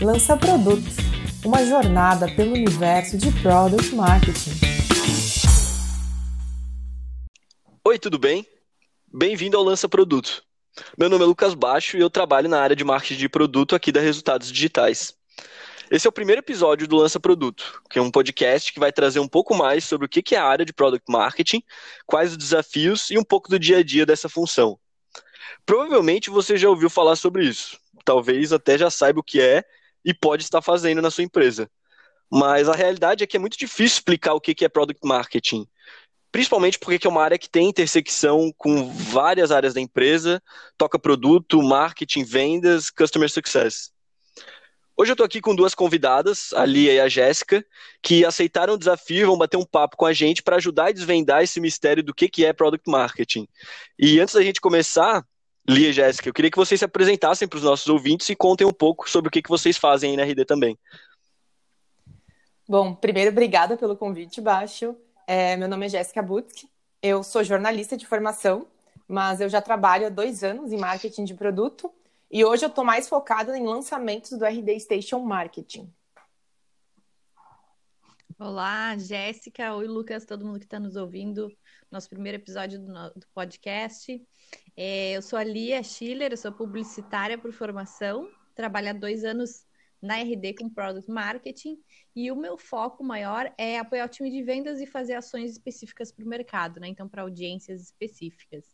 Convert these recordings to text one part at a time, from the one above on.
Lança Produto, uma jornada pelo universo de Product Marketing. Oi, tudo bem? Bem-vindo ao Lança Produto. Meu nome é Lucas Baixo e eu trabalho na área de marketing de produto aqui da Resultados Digitais. Esse é o primeiro episódio do Lança Produto, que é um podcast que vai trazer um pouco mais sobre o que é a área de Product Marketing, quais os desafios e um pouco do dia a dia dessa função. Provavelmente você já ouviu falar sobre isso, talvez até já saiba o que é e pode estar fazendo na sua empresa. Mas a realidade é que é muito difícil explicar o que é Product Marketing, principalmente porque é uma área que tem intersecção com várias áreas da empresa, toca produto, marketing, vendas, customer success. Hoje eu estou aqui com duas convidadas, a Lia e a Jéssica, que aceitaram o desafio e vão bater um papo com a gente para ajudar a desvendar esse mistério do que é Product Marketing. E antes da gente começar, Lia Jéssica, eu queria que vocês se apresentassem para os nossos ouvintes e contem um pouco sobre o que, que vocês fazem aí na RD também. Bom, primeiro, obrigada pelo convite, Baixo. É, meu nome é Jéssica Butk, eu sou jornalista de formação, mas eu já trabalho há dois anos em marketing de produto e hoje eu estou mais focada em lançamentos do RD Station Marketing. Olá, Jéssica. Oi, Lucas, todo mundo que está nos ouvindo. Nosso primeiro episódio do, do podcast. É, eu sou a Lia Schiller, eu sou publicitária por formação, trabalho há dois anos na RD com Product Marketing e o meu foco maior é apoiar o time de vendas e fazer ações específicas para o mercado, né? Então, para audiências específicas.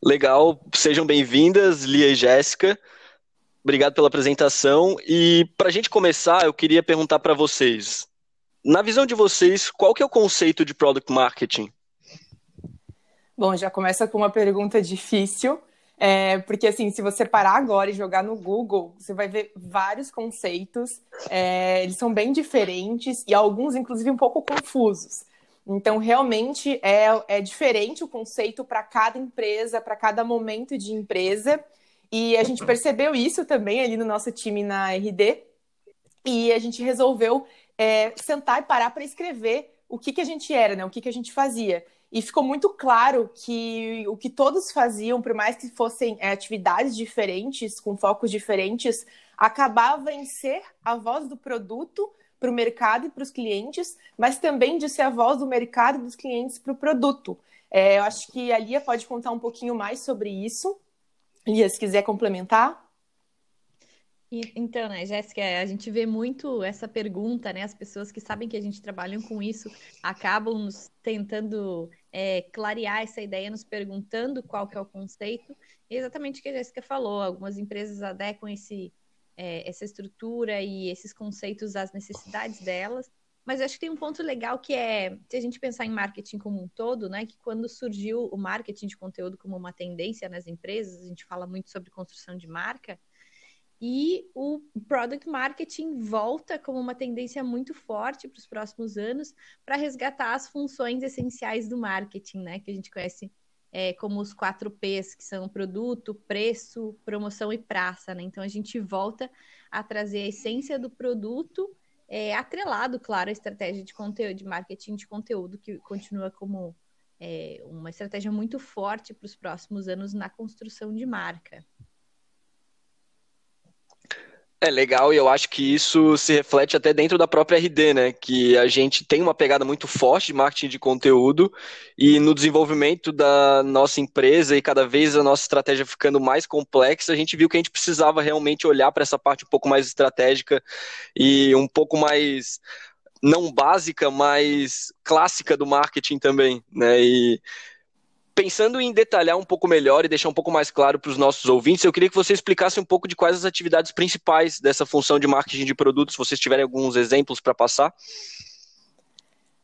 Legal, sejam bem-vindas, Lia e Jéssica. Obrigado pela apresentação. E para a gente começar, eu queria perguntar para vocês, na visão de vocês, qual que é o conceito de Product Marketing? Bom, já começa com uma pergunta difícil, é, porque assim, se você parar agora e jogar no Google, você vai ver vários conceitos, é, eles são bem diferentes e alguns, inclusive, um pouco confusos. Então, realmente é, é diferente o conceito para cada empresa, para cada momento de empresa. E a gente percebeu isso também ali no nosso time na RD. E a gente resolveu é, sentar e parar para escrever o que, que a gente era, né? o que, que a gente fazia. E ficou muito claro que o que todos faziam, por mais que fossem é, atividades diferentes, com focos diferentes, acabava em ser a voz do produto para o mercado e para os clientes, mas também de ser a voz do mercado e dos clientes para o produto. É, eu acho que a Lia pode contar um pouquinho mais sobre isso. Lia, se quiser complementar. Então, né, Jéssica, a gente vê muito essa pergunta, né? As pessoas que sabem que a gente trabalha com isso acabam nos tentando é, clarear essa ideia, nos perguntando qual que é o conceito. E exatamente o que a Jéssica falou, algumas empresas adequam esse, é, essa estrutura e esses conceitos às necessidades delas. Mas eu acho que tem um ponto legal que é, se a gente pensar em marketing como um todo, né, que quando surgiu o marketing de conteúdo como uma tendência nas empresas, a gente fala muito sobre construção de marca, e o product marketing volta como uma tendência muito forte para os próximos anos para resgatar as funções essenciais do marketing, né, que a gente conhece é, como os quatro P's, que são produto, preço, promoção e praça, né? Então a gente volta a trazer a essência do produto, é, atrelado, claro, à estratégia de conteúdo, de marketing de conteúdo, que continua como é, uma estratégia muito forte para os próximos anos na construção de marca. É legal e eu acho que isso se reflete até dentro da própria RD, né? Que a gente tem uma pegada muito forte de marketing de conteúdo e no desenvolvimento da nossa empresa e cada vez a nossa estratégia ficando mais complexa, a gente viu que a gente precisava realmente olhar para essa parte um pouco mais estratégica e um pouco mais não básica, mas clássica do marketing também, né? E pensando em detalhar um pouco melhor e deixar um pouco mais claro para os nossos ouvintes, eu queria que você explicasse um pouco de quais as atividades principais dessa função de marketing de produtos, se vocês tiverem alguns exemplos para passar.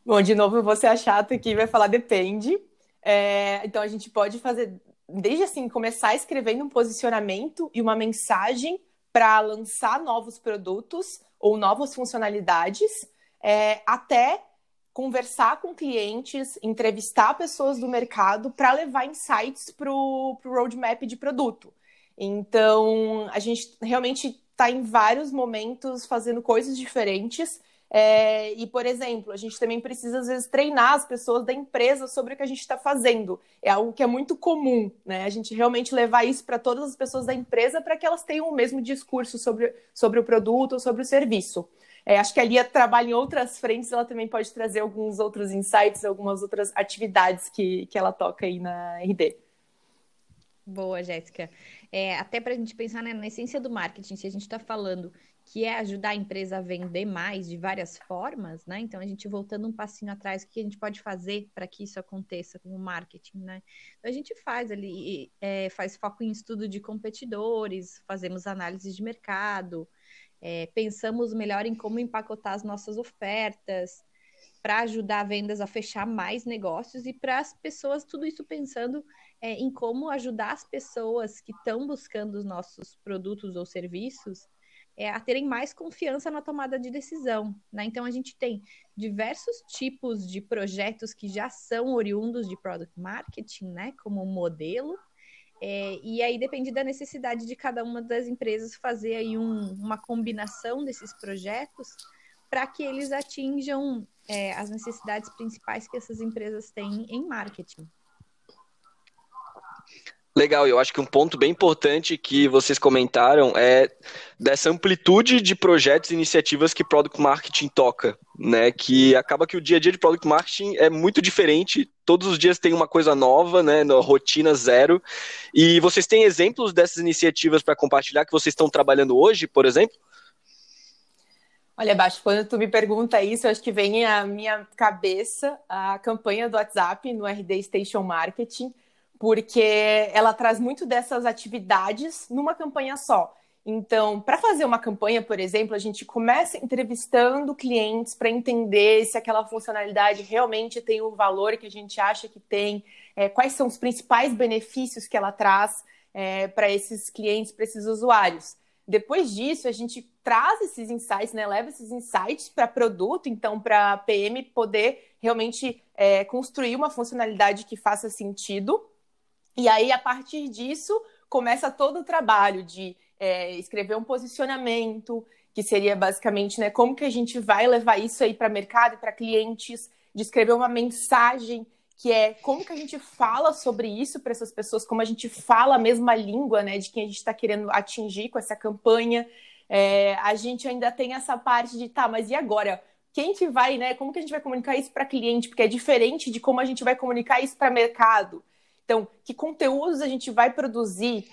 Bom, de novo, eu vou ser a chata aqui vai falar depende. É, então, a gente pode fazer, desde assim, começar escrevendo um posicionamento e uma mensagem para lançar novos produtos ou novas funcionalidades, é, até conversar com clientes, entrevistar pessoas do mercado para levar insights para o roadmap de produto. Então, a gente realmente está em vários momentos fazendo coisas diferentes. É, e, por exemplo, a gente também precisa, às vezes, treinar as pessoas da empresa sobre o que a gente está fazendo. É algo que é muito comum, né? A gente realmente levar isso para todas as pessoas da empresa para que elas tenham o mesmo discurso sobre, sobre o produto ou sobre o serviço. É, acho que a Lia trabalha em outras frentes, ela também pode trazer alguns outros insights, algumas outras atividades que, que ela toca aí na RD. Boa, Jéssica. É, até para a gente pensar né, na essência do marketing, se a gente está falando que é ajudar a empresa a vender mais de várias formas, né? Então, a gente voltando um passinho atrás, o que a gente pode fazer para que isso aconteça com o marketing, né? Então, a gente faz ali, é, faz foco em estudo de competidores, fazemos análise de mercado, é, pensamos melhor em como empacotar as nossas ofertas, para ajudar vendas a fechar mais negócios e para as pessoas, tudo isso pensando é, em como ajudar as pessoas que estão buscando os nossos produtos ou serviços é, a terem mais confiança na tomada de decisão. Né? Então, a gente tem diversos tipos de projetos que já são oriundos de product marketing, né? como modelo, é, e aí depende da necessidade de cada uma das empresas fazer aí um, uma combinação desses projetos para que eles atinjam é, as necessidades principais que essas empresas têm em marketing. Legal, eu acho que um ponto bem importante que vocês comentaram é dessa amplitude de projetos e iniciativas que Product Marketing toca, né? Que acaba que o dia a dia de Product Marketing é muito diferente, todos os dias tem uma coisa nova, né? Na rotina zero. E vocês têm exemplos dessas iniciativas para compartilhar que vocês estão trabalhando hoje, por exemplo? Olha, Baixo, quando tu me pergunta isso, eu acho que vem à minha cabeça a campanha do WhatsApp no RD Station Marketing, porque ela traz muito dessas atividades numa campanha só. Então, para fazer uma campanha, por exemplo, a gente começa entrevistando clientes para entender se aquela funcionalidade realmente tem o valor que a gente acha que tem, é, quais são os principais benefícios que ela traz é, para esses clientes, para esses usuários. Depois disso, a gente traz esses insights, né? Leva esses insights para produto, então para a PM poder realmente é, construir uma funcionalidade que faça sentido. E aí, a partir disso, começa todo o trabalho de é, escrever um posicionamento, que seria basicamente né, como que a gente vai levar isso aí para mercado e para clientes, de escrever uma mensagem que é como que a gente fala sobre isso para essas pessoas, como a gente fala a mesma língua, né, de quem a gente está querendo atingir com essa campanha. É, a gente ainda tem essa parte de, tá, mas e agora? Quem que vai, né? Como que a gente vai comunicar isso para cliente? Porque é diferente de como a gente vai comunicar isso para mercado. Então, que conteúdos a gente vai produzir?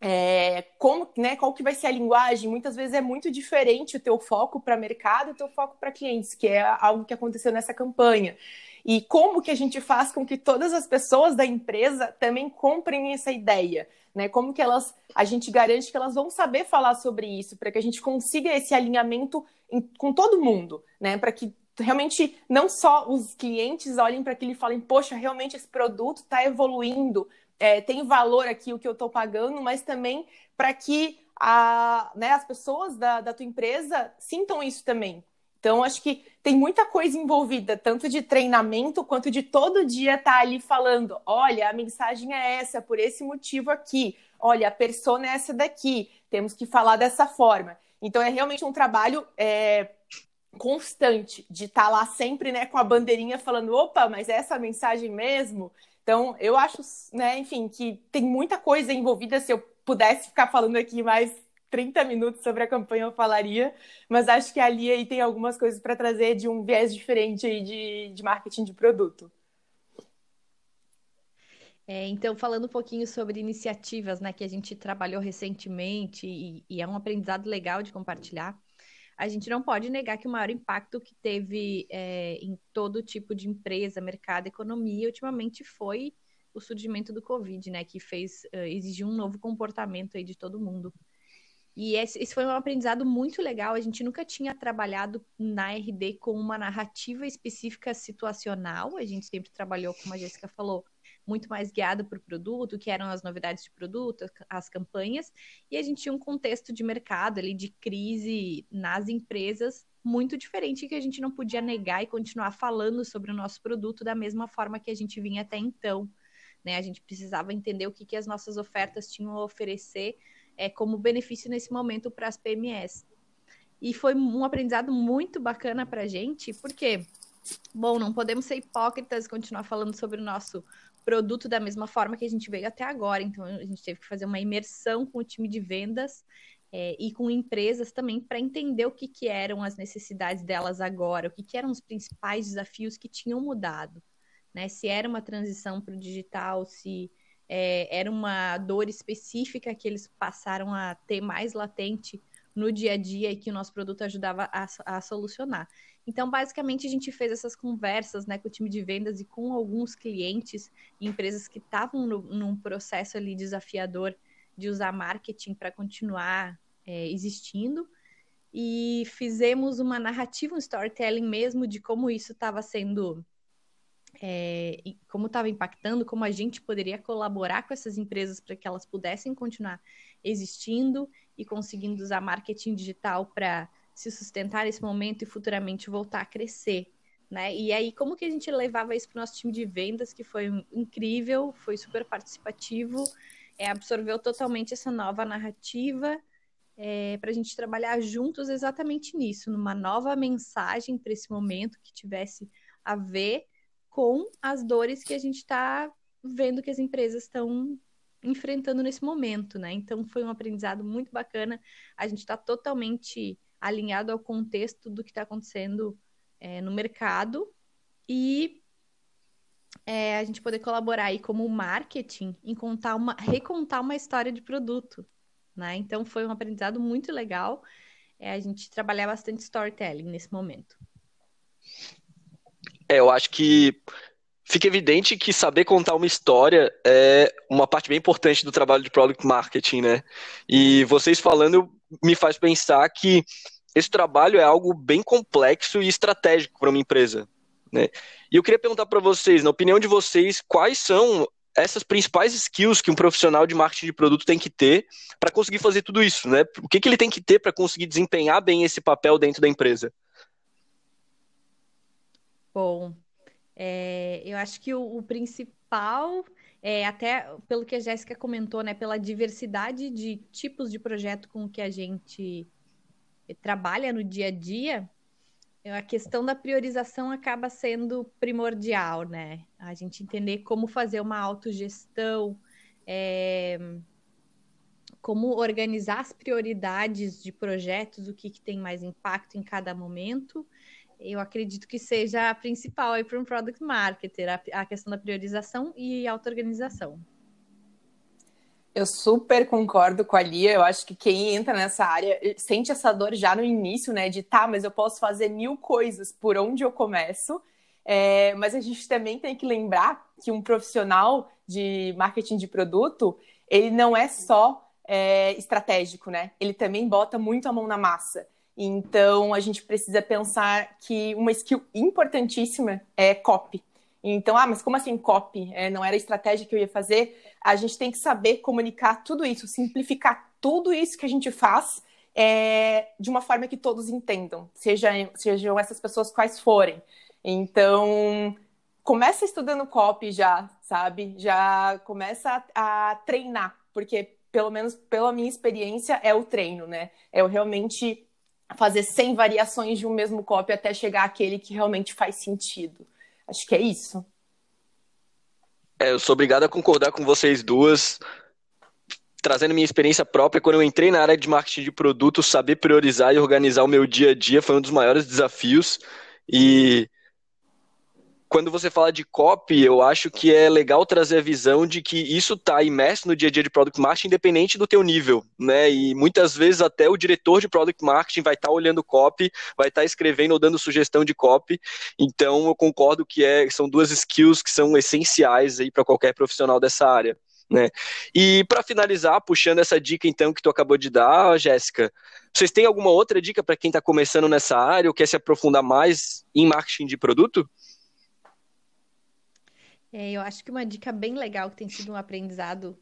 É, como, né, qual que vai ser a linguagem? Muitas vezes é muito diferente o teu foco para mercado e o teu foco para clientes, que é algo que aconteceu nessa campanha. E como que a gente faz com que todas as pessoas da empresa também comprem essa ideia? Né? Como que elas, a gente garante que elas vão saber falar sobre isso, para que a gente consiga esse alinhamento em, com todo mundo, né? Para que realmente não só os clientes olhem para aquilo e falem, poxa, realmente esse produto está evoluindo, é, tem valor aqui o que eu estou pagando, mas também para que a, né, as pessoas da, da tua empresa sintam isso também. Então, acho que tem muita coisa envolvida, tanto de treinamento quanto de todo dia estar tá ali falando: olha, a mensagem é essa, por esse motivo aqui, olha, a persona é essa daqui, temos que falar dessa forma. Então, é realmente um trabalho é, constante de estar tá lá sempre né, com a bandeirinha falando: opa, mas é essa mensagem mesmo? Então, eu acho, né, enfim, que tem muita coisa envolvida. Se eu pudesse ficar falando aqui mais 30 minutos sobre a campanha eu falaria, mas acho que ali aí tem algumas coisas para trazer de um viés diferente aí de, de marketing de produto. É, então, falando um pouquinho sobre iniciativas né, que a gente trabalhou recentemente e, e, é um aprendizado legal de compartilhar, a gente não pode negar que o maior impacto que teve é, em todo tipo de empresa, mercado, economia, ultimamente foi o surgimento do Covid, né, que fez uh, exigir um novo comportamento aí de todo mundo. E esse, esse, foi um aprendizado muito legal. A gente nunca tinha trabalhado na RD com uma narrativa específica situacional. A gente sempre trabalhou, como a Jéssica falou, muito mais guiado por produto, que eram as novidades de produto, as campanhas. E a gente tinha um contexto de mercado ali, de crise nas empresas, muito diferente que a gente não podia negar e continuar falando sobre o nosso produto da mesma forma que a gente vinha até então. Né? A gente precisava entender o que, que as nossas ofertas tinham a oferecer é, como benefício nesse momento para as PMS. E foi um aprendizado muito bacana para a gente, porque, bom, não podemos ser hipócritas e continuar falando sobre o nosso produto da mesma forma que a gente veio até agora. Então, a gente teve que fazer uma imersão com o time de vendas é, e com empresas também para entender o que, que eram as necessidades delas agora, o que, que eram os principais desafios que tinham mudado. Né? Se era uma transição para o digital, se é, era uma dor específica que eles passaram a ter mais latente no dia a dia e que o nosso produto ajudava a, a solucionar. Então, basicamente, a gente fez essas conversas né, com o time de vendas e com alguns clientes e empresas que estavam num processo ali desafiador de usar marketing para continuar é, existindo. E fizemos uma narrativa, um storytelling mesmo de como isso estava sendo, é, como estava impactando, como a gente poderia colaborar com essas empresas para que elas pudessem continuar existindo e conseguindo usar marketing digital para se sustentar nesse momento e futuramente voltar a crescer. Né? E aí, como que a gente levava isso para o nosso time de vendas, que foi incrível, foi super participativo, é, absorveu totalmente essa nova narrativa é, para a gente trabalhar juntos exatamente nisso, numa nova mensagem para esse momento que tivesse a ver com as dores que a gente está vendo que as empresas estão enfrentando nesse momento, né? Então foi um aprendizado muito bacana. A gente está totalmente alinhado ao contexto do que está acontecendo é, no mercado e é, a gente poder colaborar aí como marketing em contar uma, recontar uma história de produto, né? Então foi um aprendizado muito legal. É, a gente trabalhar bastante storytelling nesse momento. É, eu acho que fica evidente que saber contar uma história é uma parte bem importante do trabalho de product marketing, né? E vocês falando me faz pensar que esse trabalho é algo bem complexo e estratégico para uma empresa. Né? E eu queria perguntar para vocês, na opinião de vocês, quais são essas principais skills que um profissional de marketing de produto tem que ter para conseguir fazer tudo isso, né? O que, que ele tem que ter para conseguir desempenhar bem esse papel dentro da empresa? Bom, é, eu acho que o, o principal é, até pelo que a Jéssica comentou, né, pela diversidade de tipos de projeto com que a gente trabalha no dia a dia, a questão da priorização acaba sendo primordial, né? A gente entender como fazer uma autogestão, é, como organizar as prioridades de projetos, o que, que tem mais impacto em cada momento. Eu acredito que seja a principal para um product marketer, a, a questão da priorização e auto-organização. Eu super concordo com a Lia. Eu acho que quem entra nessa área eh, sente essa dor já no início, né? De tá, mas eu posso fazer mil coisas por onde eu começo. É, mas a gente também tem que lembrar que um profissional de marketing de produto, ele não é só é, estratégico, né? Ele também bota muito a mão na massa. Então a gente precisa pensar que uma skill importantíssima é copy. Então, ah, mas como assim copy? É, não era a estratégia que eu ia fazer? A gente tem que saber comunicar tudo isso, simplificar tudo isso que a gente faz é, de uma forma que todos entendam, seja, sejam essas pessoas quais forem. Então, começa estudando copy já, sabe? Já começa a, a treinar, porque pelo menos pela minha experiência é o treino, né? É eu realmente fazer 100 variações de um mesmo copy até chegar àquele que realmente faz sentido. Acho que é isso. É, eu sou obrigado a concordar com vocês duas. Trazendo minha experiência própria, quando eu entrei na área de marketing de produto, saber priorizar e organizar o meu dia a dia foi um dos maiores desafios. E quando você fala de copy, eu acho que é legal trazer a visão de que isso está imerso no dia a dia de product marketing, independente do teu nível, né? E muitas vezes até o diretor de product marketing vai estar tá olhando copy, vai estar tá escrevendo ou dando sugestão de copy. Então eu concordo que é, são duas skills que são essenciais aí para qualquer profissional dessa área. Né? E para finalizar, puxando essa dica então que tu acabou de dar, Jéssica, vocês têm alguma outra dica para quem está começando nessa área ou quer se aprofundar mais em marketing de produto? É, eu acho que uma dica bem legal que tem sido um aprendizado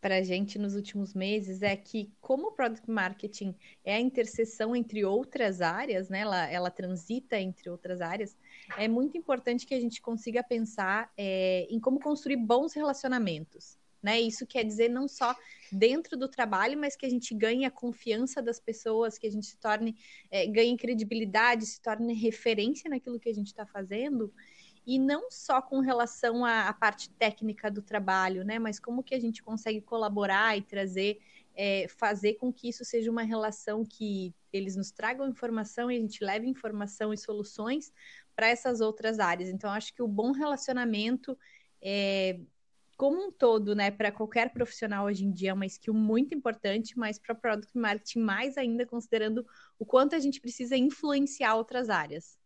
para a gente nos últimos meses é que, como o Product Marketing é a interseção entre outras áreas, né, ela, ela transita entre outras áreas, é muito importante que a gente consiga pensar é, em como construir bons relacionamentos. né? Isso quer dizer não só dentro do trabalho, mas que a gente ganhe a confiança das pessoas, que a gente se torne, é, ganhe credibilidade, se torne referência naquilo que a gente está fazendo e não só com relação à, à, parte técnica do trabalho, né? Mas como que a gente consegue colaborar e trazer, é, fazer com que isso seja uma relação que eles nos tragam informação e a gente leve informação e soluções para essas outras áreas. Então, acho que o bom relacionamento é, como um todo, né, para qualquer profissional hoje em dia é uma skill muito importante, mas para product marketing mais ainda, considerando o quanto a gente precisa influenciar outras áreas.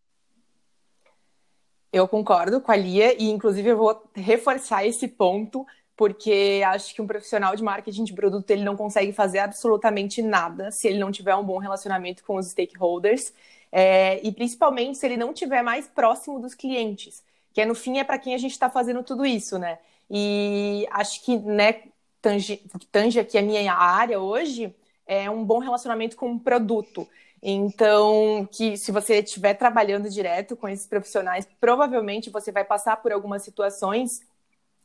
Eu concordo com a Lia e, inclusive, eu vou reforçar esse ponto, porque acho que um profissional de marketing de produto ele não consegue fazer absolutamente nada se ele não tiver um bom relacionamento com os stakeholders é, e, principalmente, se ele não tiver mais próximo dos clientes, que é, no fim é para quem a gente está fazendo tudo isso, né? E acho que, né, tange, tange aqui a minha área hoje, é um bom relacionamento com o produto. Então, que se você estiver trabalhando direto com esses profissionais, provavelmente você vai passar por algumas situações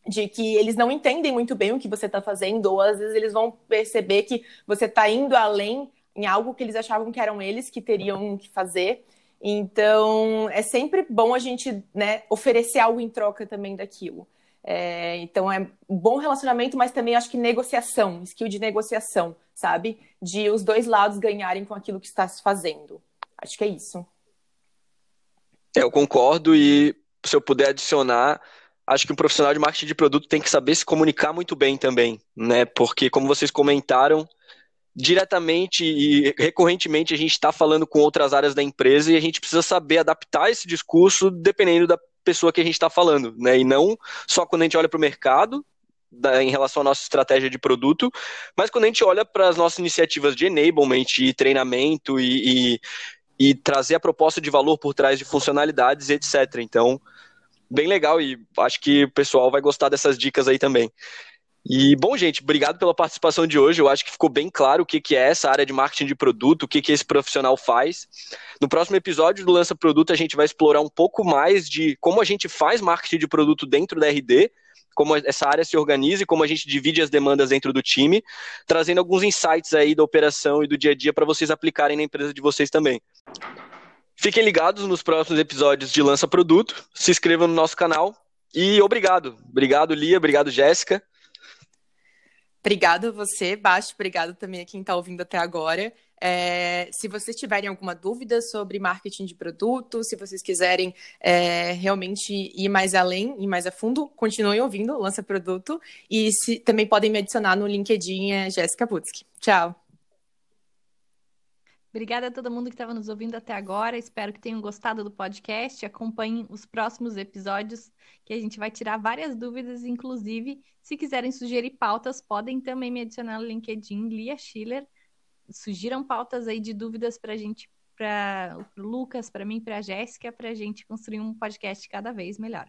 de que eles não entendem muito bem o que você está fazendo, ou às vezes eles vão perceber que você está indo além em algo que eles achavam que eram eles que teriam que fazer. Então, é sempre bom a gente né, oferecer algo em troca também daquilo. É, então é bom relacionamento, mas também acho que negociação, skill de negociação, sabe? De os dois lados ganharem com aquilo que está se fazendo. Acho que é isso. É, eu concordo e se eu puder adicionar, acho que um profissional de marketing de produto tem que saber se comunicar muito bem também, né? Porque como vocês comentaram, diretamente e recorrentemente a gente está falando com outras áreas da empresa e a gente precisa saber adaptar esse discurso dependendo da pessoa que a gente está falando, né? E não só quando a gente olha para o mercado, da, em relação à nossa estratégia de produto, mas quando a gente olha para as nossas iniciativas de enablement e treinamento e, e, e, trazer a proposta de valor por trás de funcionalidades, etc. Então, bem legal e acho que o pessoal vai gostar dessas dicas aí também. E, bom, gente, obrigado pela participação de hoje. Eu acho que ficou bem claro o que, que é essa área de marketing de produto, o que, que esse profissional faz. No próximo episódio do Lança Produto, a gente vai explorar um pouco mais de como a gente faz marketing de produto dentro da RD, como essa área se organiza e como a gente divide as demandas dentro do time, trazendo alguns insights aí da operação e do dia a dia para vocês aplicarem na empresa de vocês também. Fiquem ligados nos próximos episódios de Lança Produto, se inscrevam no nosso canal e obrigado. Obrigado, Lia, obrigado, Jéssica. Obrigada a você, Baixo. Obrigado também a quem está ouvindo até agora. É, se vocês tiverem alguma dúvida sobre marketing de produto, se vocês quiserem é, realmente ir mais além, ir mais a fundo, continuem ouvindo, lança produto. E se, também podem me adicionar no LinkedIn, é Jéssica Putsky. Tchau. Obrigada a todo mundo que estava nos ouvindo até agora. Espero que tenham gostado do podcast. Acompanhem os próximos episódios, que a gente vai tirar várias dúvidas. Inclusive, se quiserem sugerir pautas, podem também me adicionar no LinkedIn, Lia Schiller. Sugiram pautas aí de dúvidas para a gente, para o Lucas, para mim, para a Jéssica, para a gente construir um podcast cada vez melhor.